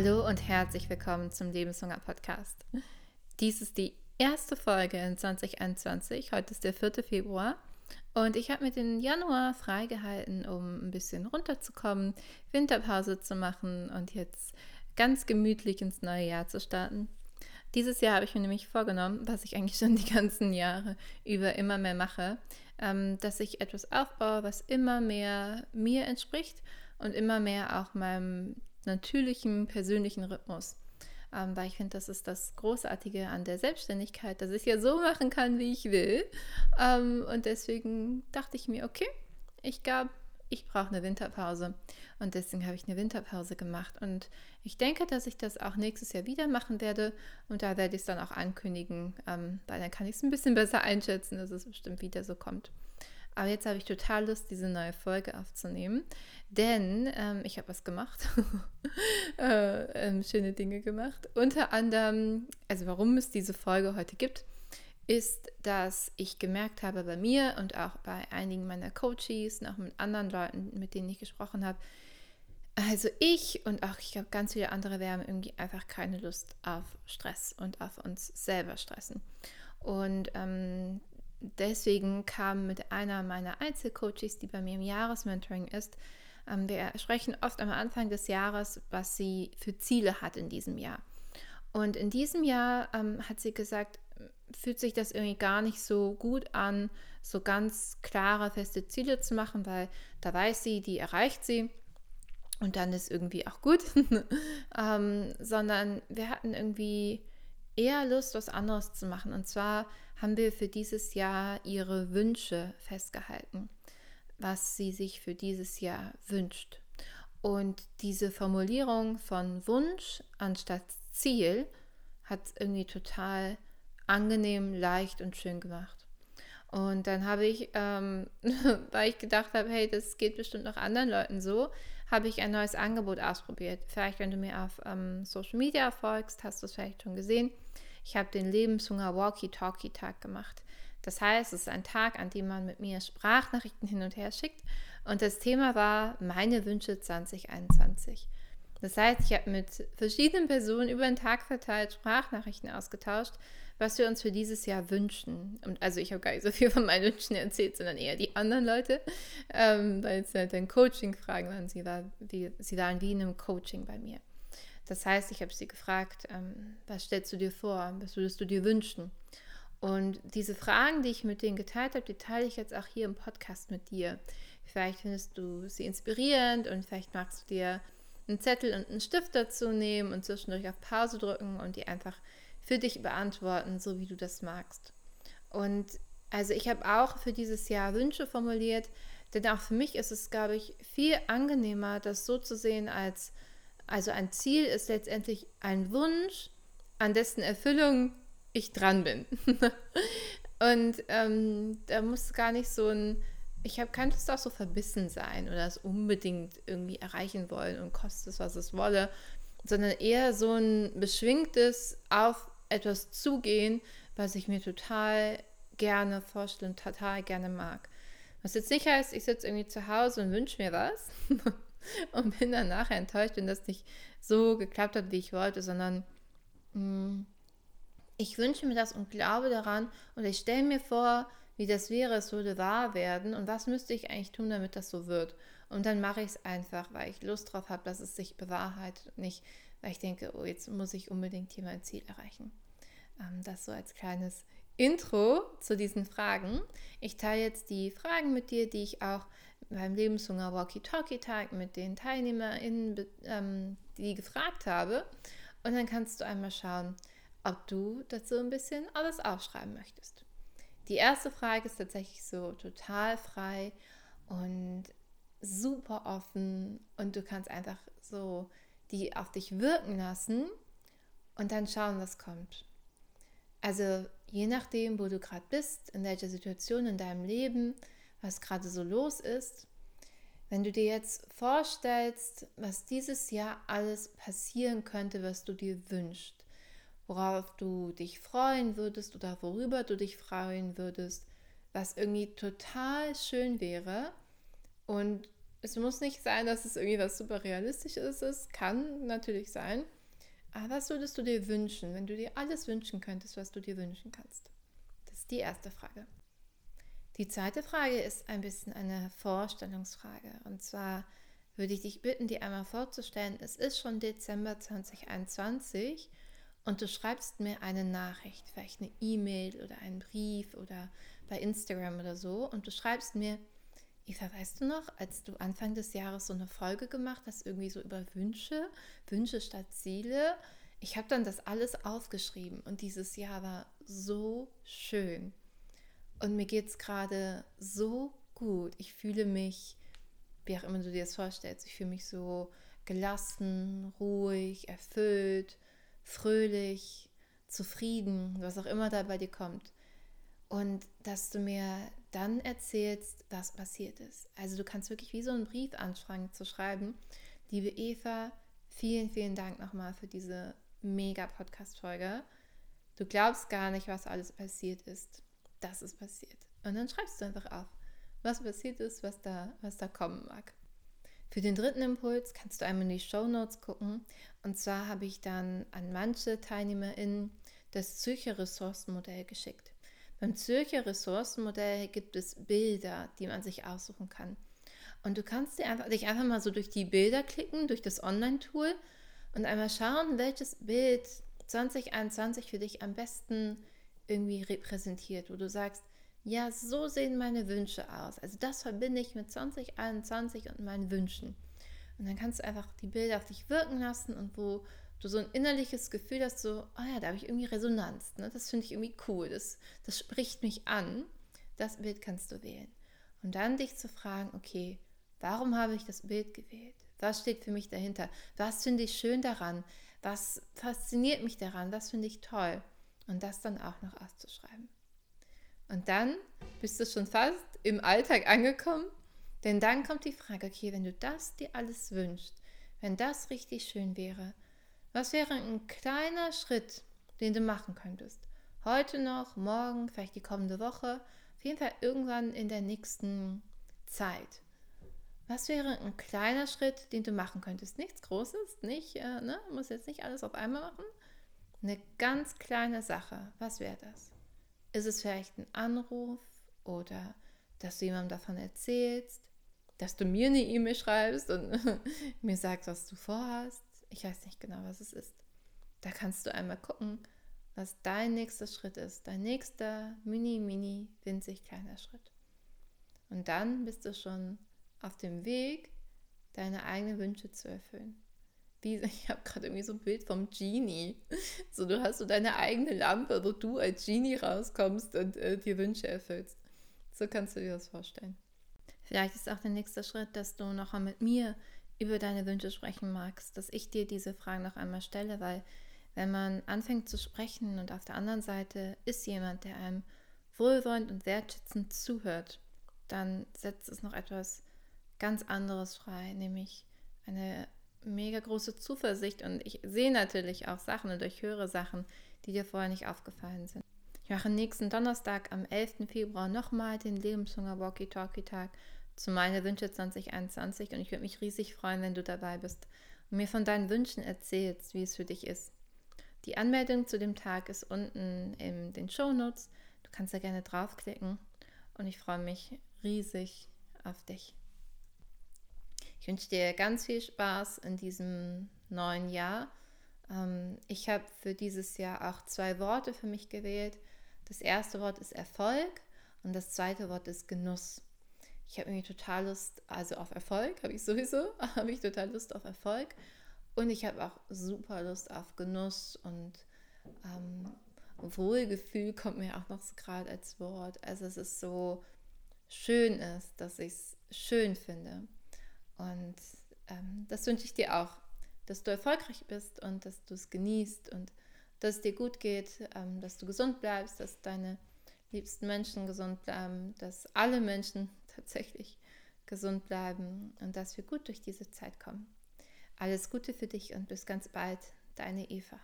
Hallo und herzlich willkommen zum Lebenshunger Podcast. Dies ist die erste Folge in 2021. Heute ist der 4. Februar und ich habe mir den Januar freigehalten, um ein bisschen runterzukommen, Winterpause zu machen und jetzt ganz gemütlich ins neue Jahr zu starten. Dieses Jahr habe ich mir nämlich vorgenommen, was ich eigentlich schon die ganzen Jahre über immer mehr mache, ähm, dass ich etwas aufbaue, was immer mehr mir entspricht und immer mehr auch meinem natürlichen, persönlichen Rhythmus. Ähm, weil ich finde, das ist das Großartige an der Selbstständigkeit, dass ich ja so machen kann, wie ich will. Ähm, und deswegen dachte ich mir, okay, ich glaube, ich brauche eine Winterpause. Und deswegen habe ich eine Winterpause gemacht. Und ich denke, dass ich das auch nächstes Jahr wieder machen werde. Und da werde ich es dann auch ankündigen, ähm, weil dann kann ich es ein bisschen besser einschätzen, dass es bestimmt wieder so kommt. Aber jetzt habe ich total Lust, diese neue Folge aufzunehmen, denn ähm, ich habe was gemacht, äh, ähm, schöne Dinge gemacht. Unter anderem, also warum es diese Folge heute gibt, ist, dass ich gemerkt habe bei mir und auch bei einigen meiner Coaches, noch mit anderen Leuten, mit denen ich gesprochen habe, also ich und auch ich glaube ganz viele andere, wir haben irgendwie einfach keine Lust auf Stress und auf uns selber stressen. Und ähm, deswegen kam mit einer meiner Einzelcoaches, die bei mir im Jahresmentoring ist, ähm, wir sprechen oft am Anfang des Jahres, was sie für Ziele hat in diesem Jahr. Und in diesem Jahr ähm, hat sie gesagt, fühlt sich das irgendwie gar nicht so gut an, so ganz klare, feste Ziele zu machen, weil da weiß sie, die erreicht sie und dann ist irgendwie auch gut, ähm, sondern wir hatten irgendwie eher Lust, was anderes zu machen. Und zwar haben wir für dieses Jahr ihre Wünsche festgehalten, was sie sich für dieses Jahr wünscht. Und diese Formulierung von Wunsch anstatt Ziel hat es irgendwie total angenehm, leicht und schön gemacht. Und dann habe ich, ähm, weil ich gedacht habe, hey, das geht bestimmt noch anderen Leuten so, habe ich ein neues Angebot ausprobiert. Vielleicht, wenn du mir auf ähm, Social Media folgst, hast du es vielleicht schon gesehen. Ich habe den Lebenshunger Walkie-Talkie-Tag gemacht. Das heißt, es ist ein Tag, an dem man mit mir Sprachnachrichten hin und her schickt. Und das Thema war meine Wünsche 2021. Das heißt, ich habe mit verschiedenen Personen über den Tag verteilt Sprachnachrichten ausgetauscht, was wir uns für dieses Jahr wünschen. Und also ich habe gar nicht so viel von meinen Wünschen erzählt, sondern eher die anderen Leute, ähm, weil es halt dann Coaching-Fragen waren. Sie, war wie, sie waren wie in einem Coaching bei mir. Das heißt, ich habe sie gefragt, ähm, was stellst du dir vor, was würdest du dir wünschen? Und diese Fragen, die ich mit denen geteilt habe, die teile ich jetzt auch hier im Podcast mit dir. Vielleicht findest du sie inspirierend und vielleicht magst du dir einen Zettel und einen Stift dazu nehmen und zwischendurch auf Pause drücken und die einfach für dich beantworten, so wie du das magst. Und also ich habe auch für dieses Jahr Wünsche formuliert, denn auch für mich ist es, glaube ich, viel angenehmer, das so zu sehen als also ein Ziel ist letztendlich ein Wunsch, an dessen Erfüllung ich dran bin. und ähm, da muss gar nicht so ein, ich habe kann es auch so verbissen sein oder es unbedingt irgendwie erreichen wollen und kostet es, was es wolle, sondern eher so ein beschwingtes auf etwas zugehen, was ich mir total gerne vorstelle und total gerne mag. Was jetzt nicht heißt, ich sitze irgendwie zu Hause und wünsche mir was, und bin dann nachher enttäuscht, wenn das nicht so geklappt hat, wie ich wollte, sondern mh, hm, ich wünsche mir das und glaube daran und ich stelle mir vor, wie das wäre, es würde wahr werden und was müsste ich eigentlich tun, damit das so wird. Und dann mache ich es einfach, weil ich Lust drauf habe, dass es sich bewahrheitet, nicht weil ich denke, oh, jetzt muss ich unbedingt hier mein Ziel erreichen. Ähm, das so als kleines Intro zu diesen Fragen. Ich teile jetzt die Fragen mit dir, die ich auch beim Lebenshunger Walkie-Talkie-Tag mit den TeilnehmerInnen, ähm, die gefragt habe. Und dann kannst du einmal schauen, ob du dazu ein bisschen alles aufschreiben möchtest. Die erste Frage ist tatsächlich so total frei und super offen und du kannst einfach so die auf dich wirken lassen und dann schauen, was kommt. Also je nachdem, wo du gerade bist, in welcher Situation in deinem Leben, was gerade so los ist, wenn du dir jetzt vorstellst, was dieses Jahr alles passieren könnte, was du dir wünschst, worauf du dich freuen würdest oder worüber du dich freuen würdest, was irgendwie total schön wäre und es muss nicht sein, dass es irgendwie was super realistisches ist. Kann natürlich sein. Aber was würdest du dir wünschen, wenn du dir alles wünschen könntest, was du dir wünschen kannst? Das ist die erste Frage. Die zweite Frage ist ein bisschen eine Vorstellungsfrage. Und zwar würde ich dich bitten, dir einmal vorzustellen, es ist schon Dezember 2021 und du schreibst mir eine Nachricht, vielleicht eine E-Mail oder einen Brief oder bei Instagram oder so und du schreibst mir, Eva, weißt du noch, als du Anfang des Jahres so eine Folge gemacht hast, irgendwie so über Wünsche, Wünsche statt Ziele? Ich habe dann das alles aufgeschrieben und dieses Jahr war so schön. Und mir geht es gerade so gut. Ich fühle mich, wie auch immer du dir das vorstellst, ich fühle mich so gelassen, ruhig, erfüllt, fröhlich, zufrieden, was auch immer da bei dir kommt. Und dass du mir dann erzählst, was passiert ist. Also du kannst wirklich wie so einen Brief anfangen zu schreiben. Liebe Eva, vielen, vielen Dank nochmal für diese mega Podcast-Folge. Du glaubst gar nicht, was alles passiert ist. Das ist passiert. Und dann schreibst du einfach auf, was passiert ist, was da, was da kommen mag. Für den dritten Impuls kannst du einmal in die Show Notes gucken. Und zwar habe ich dann an manche TeilnehmerInnen das Zürcher Ressourcenmodell geschickt. Beim Zürcher Ressourcenmodell gibt es Bilder, die man sich aussuchen kann. Und du kannst dich einfach, dich einfach mal so durch die Bilder klicken, durch das Online-Tool und einmal schauen, welches Bild 2021 für dich am besten irgendwie repräsentiert, wo du sagst, ja, so sehen meine Wünsche aus. Also das verbinde ich mit 2021 und meinen Wünschen. Und dann kannst du einfach die Bilder auf dich wirken lassen und wo du so ein innerliches Gefühl hast, so, oh ja, da habe ich irgendwie Resonanz. Ne? Das finde ich irgendwie cool. Das, das spricht mich an. Das Bild kannst du wählen. Und dann dich zu fragen, okay, warum habe ich das Bild gewählt? Was steht für mich dahinter? Was finde ich schön daran? Was fasziniert mich daran? Was finde ich toll? Und das dann auch noch auszuschreiben. Und dann bist du schon fast im Alltag angekommen, denn dann kommt die Frage, okay, wenn du das dir alles wünschst, wenn das richtig schön wäre, was wäre ein kleiner Schritt, den du machen könntest? Heute noch, morgen, vielleicht die kommende Woche, auf jeden Fall irgendwann in der nächsten Zeit. Was wäre ein kleiner Schritt, den du machen könntest? Nichts Großes, nicht, äh, ne? muss jetzt nicht alles auf einmal machen. Eine ganz kleine Sache. Was wäre das? Ist es vielleicht ein Anruf oder dass du jemandem davon erzählst, dass du mir eine E-Mail schreibst und mir sagst, was du vorhast? Ich weiß nicht genau, was es ist. Da kannst du einmal gucken, was dein nächster Schritt ist. Dein nächster mini, mini, winzig kleiner Schritt. Und dann bist du schon auf dem Weg, deine eigenen Wünsche zu erfüllen. Wie, ich habe gerade irgendwie so ein Bild vom Genie. So, du hast so deine eigene Lampe, wo du als Genie rauskommst und äh, dir Wünsche erfüllst. So kannst du dir das vorstellen. Vielleicht ist auch der nächste Schritt, dass du noch mal mit mir über deine Wünsche sprechen magst, dass ich dir diese Fragen noch einmal stelle, weil wenn man anfängt zu sprechen und auf der anderen Seite ist jemand, der einem wohlwollend und wertschätzend zuhört, dann setzt es noch etwas ganz anderes frei, nämlich eine mega große Zuversicht und ich sehe natürlich auch Sachen und ich höre Sachen, die dir vorher nicht aufgefallen sind. Ich mache nächsten Donnerstag am 11. Februar nochmal den Lebenshunger Walkie-Talkie-Tag zu meine Wünsche 2021 und ich würde mich riesig freuen, wenn du dabei bist und mir von deinen Wünschen erzählst, wie es für dich ist. Die Anmeldung zu dem Tag ist unten in den Show Notes. Du kannst da gerne draufklicken und ich freue mich riesig auf dich. Ich wünsche dir ganz viel Spaß in diesem neuen Jahr. Ähm, ich habe für dieses Jahr auch zwei Worte für mich gewählt. Das erste Wort ist Erfolg und das zweite Wort ist Genuss ich habe irgendwie total Lust, also auf Erfolg habe ich sowieso, habe ich total Lust auf Erfolg. Und ich habe auch super Lust auf Genuss und ähm, Wohlgefühl kommt mir auch noch so gerade als Wort. Also es ist so schön ist, dass ich es schön finde. Und ähm, das wünsche ich dir auch, dass du erfolgreich bist und dass du es genießt und dass es dir gut geht, ähm, dass du gesund bleibst, dass deine liebsten Menschen gesund bleiben, dass alle Menschen tatsächlich gesund bleiben und dass wir gut durch diese Zeit kommen. Alles Gute für dich und bis ganz bald, deine Eva.